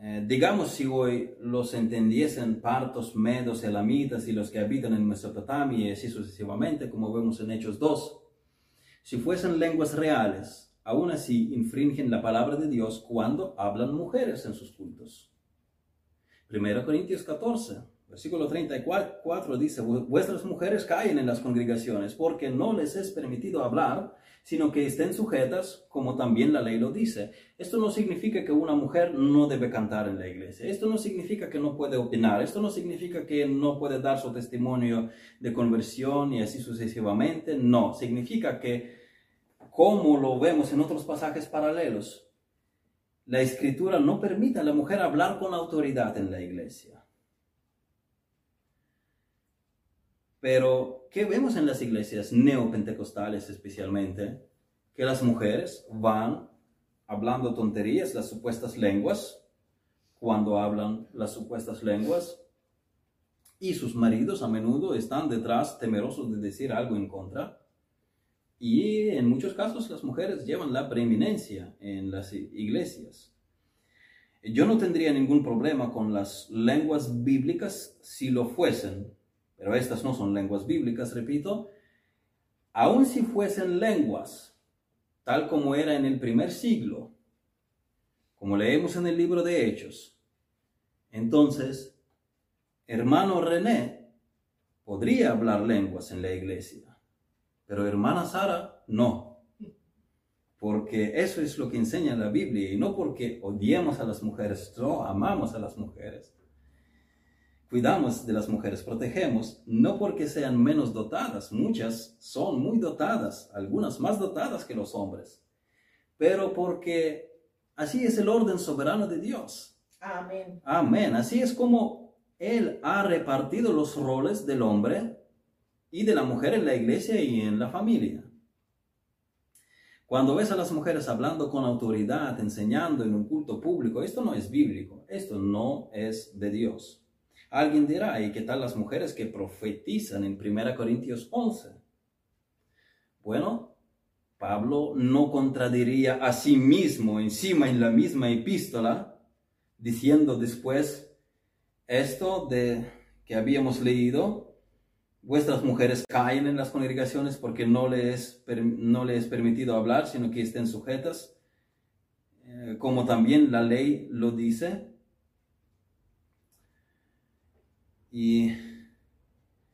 eh, digamos si hoy los entendiesen partos, medos, elamitas y los que habitan en Mesopotamia y así sucesivamente, como vemos en Hechos 2, si fuesen lenguas reales, aún así infringen la palabra de Dios cuando hablan mujeres en sus cultos. 1 Corintios 14. Versículo 34 dice, vuestras mujeres caen en las congregaciones porque no les es permitido hablar, sino que estén sujetas como también la ley lo dice. Esto no significa que una mujer no debe cantar en la iglesia. Esto no significa que no puede opinar. Esto no significa que no puede dar su testimonio de conversión y así sucesivamente. No, significa que, como lo vemos en otros pasajes paralelos, la escritura no permite a la mujer hablar con autoridad en la iglesia. Pero, ¿qué vemos en las iglesias neopentecostales especialmente? Que las mujeres van hablando tonterías, las supuestas lenguas, cuando hablan las supuestas lenguas, y sus maridos a menudo están detrás temerosos de decir algo en contra. Y en muchos casos las mujeres llevan la preeminencia en las iglesias. Yo no tendría ningún problema con las lenguas bíblicas si lo fuesen, pero estas no son lenguas bíblicas, repito. Aun si fuesen lenguas, tal como era en el primer siglo, como leemos en el libro de Hechos, entonces hermano René podría hablar lenguas en la iglesia, pero hermana Sara no. Porque eso es lo que enseña la Biblia y no porque odiemos a las mujeres, no amamos a las mujeres. Cuidamos de las mujeres, protegemos, no porque sean menos dotadas, muchas son muy dotadas, algunas más dotadas que los hombres, pero porque así es el orden soberano de Dios. Amén. Amén. Así es como él ha repartido los roles del hombre y de la mujer en la iglesia y en la familia. Cuando ves a las mujeres hablando con autoridad, enseñando en un culto público, esto no es bíblico, esto no es de Dios. Alguien dirá, ¿y qué tal las mujeres que profetizan en 1 Corintios 11? Bueno, Pablo no contradiría a sí mismo encima en la misma epístola, diciendo después, esto de que habíamos leído, vuestras mujeres caen en las congregaciones porque no les, no les es permitido hablar, sino que estén sujetas, eh, como también la ley lo dice. Y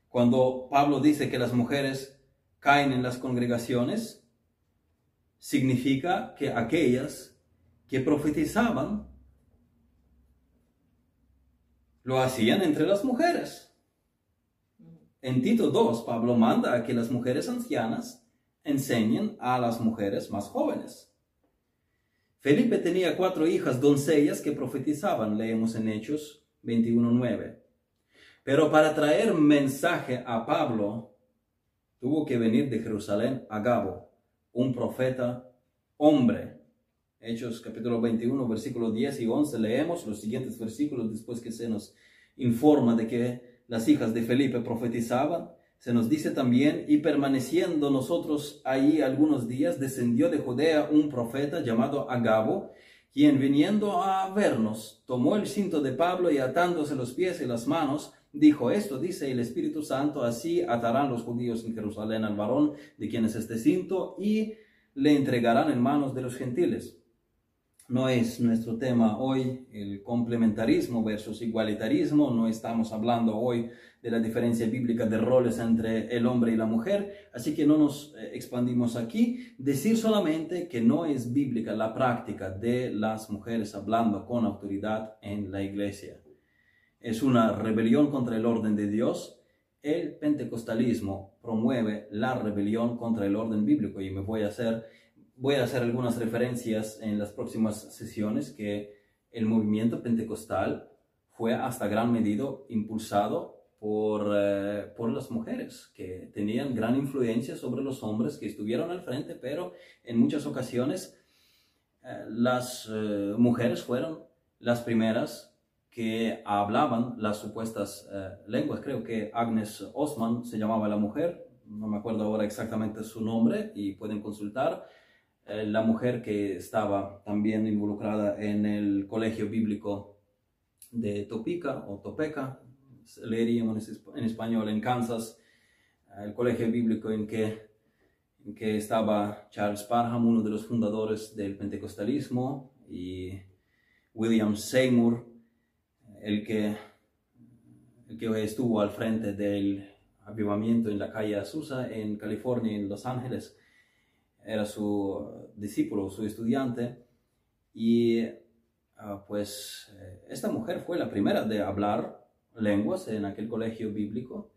cuando Pablo dice que las mujeres caen en las congregaciones, significa que aquellas que profetizaban lo hacían entre las mujeres. En Tito 2, Pablo manda a que las mujeres ancianas enseñen a las mujeres más jóvenes. Felipe tenía cuatro hijas doncellas que profetizaban, leemos en Hechos 21.9. Pero para traer mensaje a Pablo, tuvo que venir de Jerusalén a Gabo, un profeta hombre Hechos capítulo 21, versículos 10 y 11, leemos los siguientes versículos después que se nos informa de que las hijas de Felipe profetizaban. Se nos dice también, y permaneciendo nosotros ahí algunos días, descendió de Judea un profeta llamado Agabo, quien viniendo a vernos, tomó el cinto de Pablo y atándose los pies y las manos, dijo, esto dice el Espíritu Santo, así atarán los judíos en Jerusalén al varón de quien es este cinto y le entregarán en manos de los gentiles no es nuestro tema hoy el complementarismo versus igualitarismo, no estamos hablando hoy de la diferencia bíblica de roles entre el hombre y la mujer, así que no nos eh, expandimos aquí. Decir solamente que no es bíblica la práctica de las mujeres hablando con autoridad en la iglesia. Es una rebelión contra el orden de Dios. El pentecostalismo promueve la rebelión contra el orden bíblico y me voy a hacer voy a hacer algunas referencias en las próximas sesiones que el movimiento pentecostal fue hasta gran medida impulsado por, eh, por las mujeres, que tenían gran influencia sobre los hombres que estuvieron al frente, pero en muchas ocasiones eh, las eh, mujeres fueron las primeras que hablaban las supuestas lenguas. Creo que Agnes Osman se llamaba la mujer, no me acuerdo ahora exactamente su nombre y pueden consultar eh, la mujer que estaba también involucrada en el colegio bíblico de Topica o Topeka, leeríamos en español en Kansas, el colegio bíblico en que, en que estaba Charles Parham, uno de los fundadores del pentecostalismo, y William Seymour, el que, el que estuvo al frente del avivamiento en la calle Azusa en California, en Los Ángeles era su discípulo, su estudiante, y ah, pues eh, esta mujer fue la primera de hablar lenguas en aquel colegio bíblico,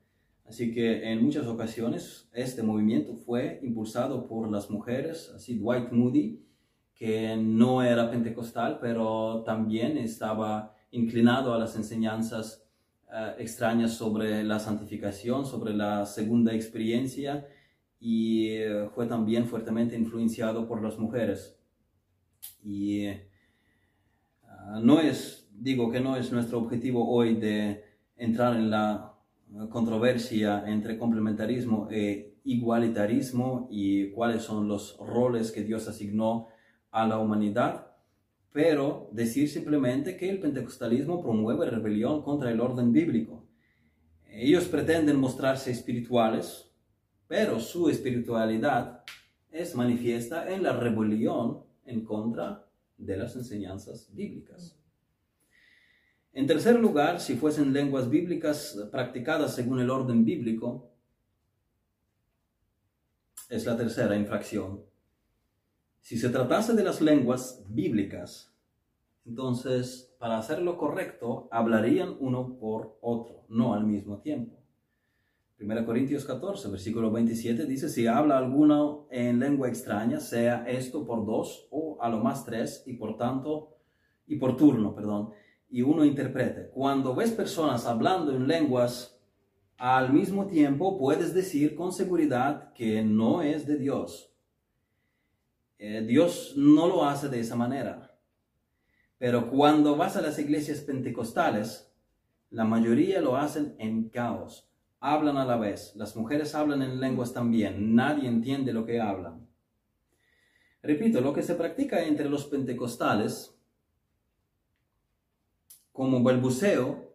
así que en muchas ocasiones este movimiento fue impulsado por las mujeres, así Dwight Moody, que no era pentecostal, pero también estaba inclinado a las enseñanzas eh, extrañas sobre la santificación, sobre la segunda experiencia y eh, fue también fuertemente influenciado por las mujeres. Y eh, no es, digo que no es nuestro objetivo hoy de entrar en la controversia entre complementarismo e igualitarismo y cuáles son los roles que Dios asignó a la humanidad pero decir simplemente que el pentecostalismo promueve rebelión contra el orden bíblico. Ellos pretenden mostrarse espirituales, pero su espiritualidad es manifiesta en la rebelión en contra de las enseñanzas bíblicas. En tercer lugar, si fuesen lenguas bíblicas practicadas según el orden bíblico, es la tercera infracción. Si se tratase de las lenguas bíblicas, entonces, para hacerlo correcto, hablarían uno por otro, no al mismo tiempo. 1 Corintios 14, versículo 27 dice, si habla alguno en lengua extraña, sea esto por dos o a lo más tres, y por tanto, y por turno, perdón, y uno interprete. Cuando ves personas hablando en lenguas al mismo tiempo, puedes decir con seguridad que no es de Dios. Eh, Dios no lo hace de esa manera. Pero cuando vas a las iglesias pentecostales, la mayoría lo hacen en caos. Hablan a la vez. Las mujeres hablan en lenguas también. Nadie entiende lo que hablan. Repito, lo que se practica entre los pentecostales como balbuceo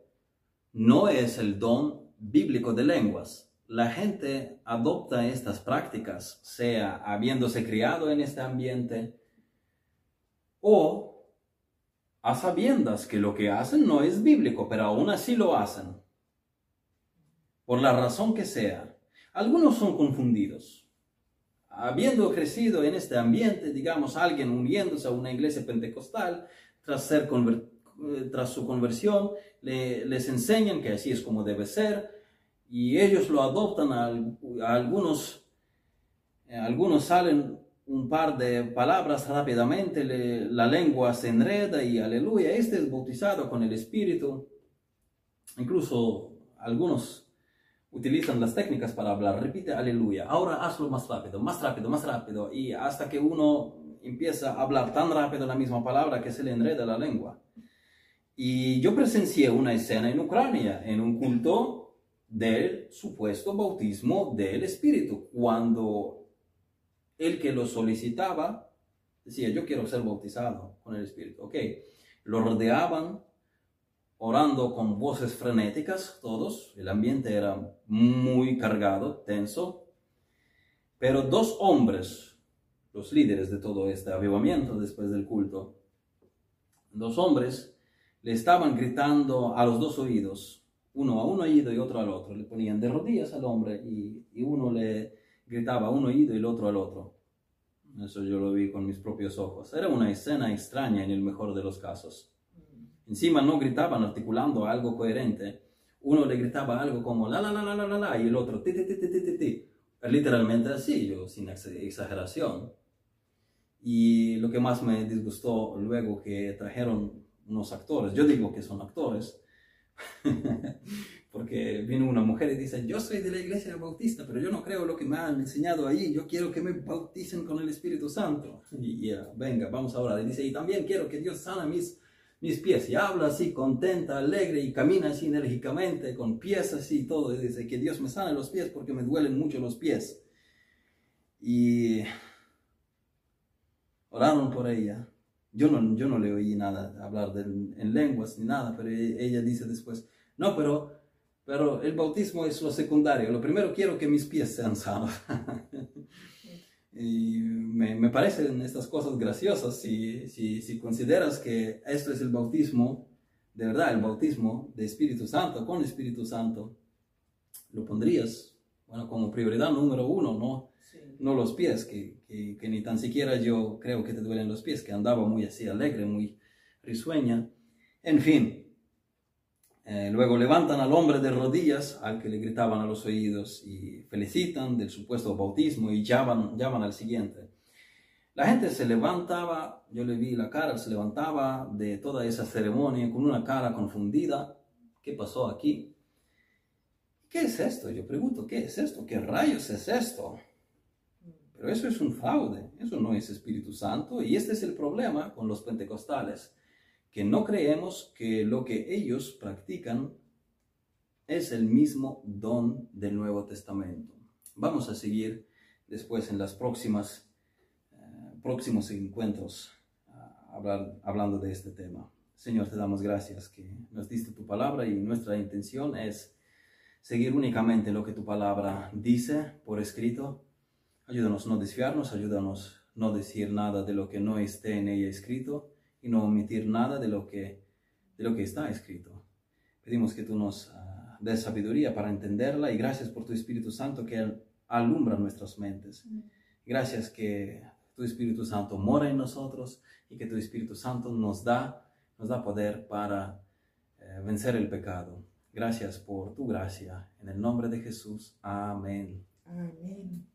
no es el don bíblico de lenguas. La gente adopta estas prácticas, sea habiéndose criado en este ambiente o a sabiendas que lo que hacen no es bíblico, pero aún así lo hacen. Por la razón que sea. Algunos son confundidos. Habiendo crecido en este ambiente, digamos, alguien uniéndose a una iglesia pentecostal, tras, ser eh, tras su conversión, les enseñan que así es como debe ser, y ellos lo adoptan a, algunos, eh, algunos salen un par de palabras rápidamente, la lengua se enreda y aleluya, este es bautizado con el Espíritu. Incluso algunos utilizan las técnicas para hablar, repite aleluya, ahora hazlo más rápido, más rápido, más rápido, y hasta que uno empieza a hablar tan rápido la misma palabra que se le enreda la lengua. Y yo presencié una escena en Ucrania, en un culto del supuesto bautismo del Espíritu, cuando el que lo solicitaba decía, yo quiero ser bautizado con el Espíritu. Ok, lo rodeaban orando con voces frenéticas, todos, el ambiente era muy cargado, tenso, pero dos hombres, los líderes de todo este avivamiento después del culto, dos hombres le estaban gritando a los dos oídos, uno a un oído y otro al otro, le ponían de rodillas al hombre y, y uno le gritaba a un oído y el otro al otro. Eso yo lo vi con mis propios ojos. Era una escena extraña en el mejor de los casos. Encima no gritaban articulando algo coherente. Uno le gritaba algo como la la la la la la y el otro ti ti ti ti ti ti. Literalmente así, yo sin exageración. Y lo que más me disgustó luego que trajeron unos actores, yo digo que son actores, porque vino una mujer y dice, yo soy de la iglesia bautista, pero yo no creo lo que me han enseñado ahí, yo quiero que me bauticen con el Espíritu Santo. Y ya, venga, vamos ahora. Y dice, y también quiero que Dios sana mis, mis pies. Y habla así, contenta, alegre, y camina así enérgicamente, con pies así y todo. Y dice, que Dios me sane los pies porque me duelen mucho los pies. Y oraron por ella. Yo no, yo no le oí nada hablar en lenguas ni nada, pero ella dice después, no, pero pero el bautismo es lo secundario. Lo primero quiero que mis pies sean sanos. Y me, me, parecen estas cosas graciosas si, si, si, consideras que esto es el bautismo, de verdad, el bautismo de Espíritu Santo, con Espíritu Santo. Lo pondrías, bueno, como prioridad número uno, ¿no? No los pies, que, que, que ni tan siquiera yo creo que te duelen los pies, que andaba muy así alegre, muy risueña. En fin, eh, luego levantan al hombre de rodillas, al que le gritaban a los oídos, y felicitan del supuesto bautismo y llaman, llaman al siguiente. La gente se levantaba, yo le vi la cara, se levantaba de toda esa ceremonia con una cara confundida, ¿qué pasó aquí? ¿Qué es esto? Yo pregunto, ¿qué es esto? ¿Qué rayos es esto? Pero eso es un fraude, eso no es Espíritu Santo y este es el problema con los pentecostales, que no creemos que lo que ellos practican es el mismo don del Nuevo Testamento. Vamos a seguir después en las próximas eh, próximos encuentros hablar, hablando de este tema. Señor, te damos gracias que nos diste tu palabra y nuestra intención es seguir únicamente lo que tu palabra dice por escrito. Ayúdanos no desfiarnos, ayúdanos no decir nada de lo que no esté en ella escrito y no omitir nada de lo que, de lo que está escrito. Pedimos que tú nos uh, des sabiduría para entenderla y gracias por tu Espíritu Santo que alumbra nuestras mentes. Gracias que tu Espíritu Santo mora en nosotros y que tu Espíritu Santo nos da, nos da poder para eh, vencer el pecado. Gracias por tu gracia. En el nombre de Jesús. Amén. Amén.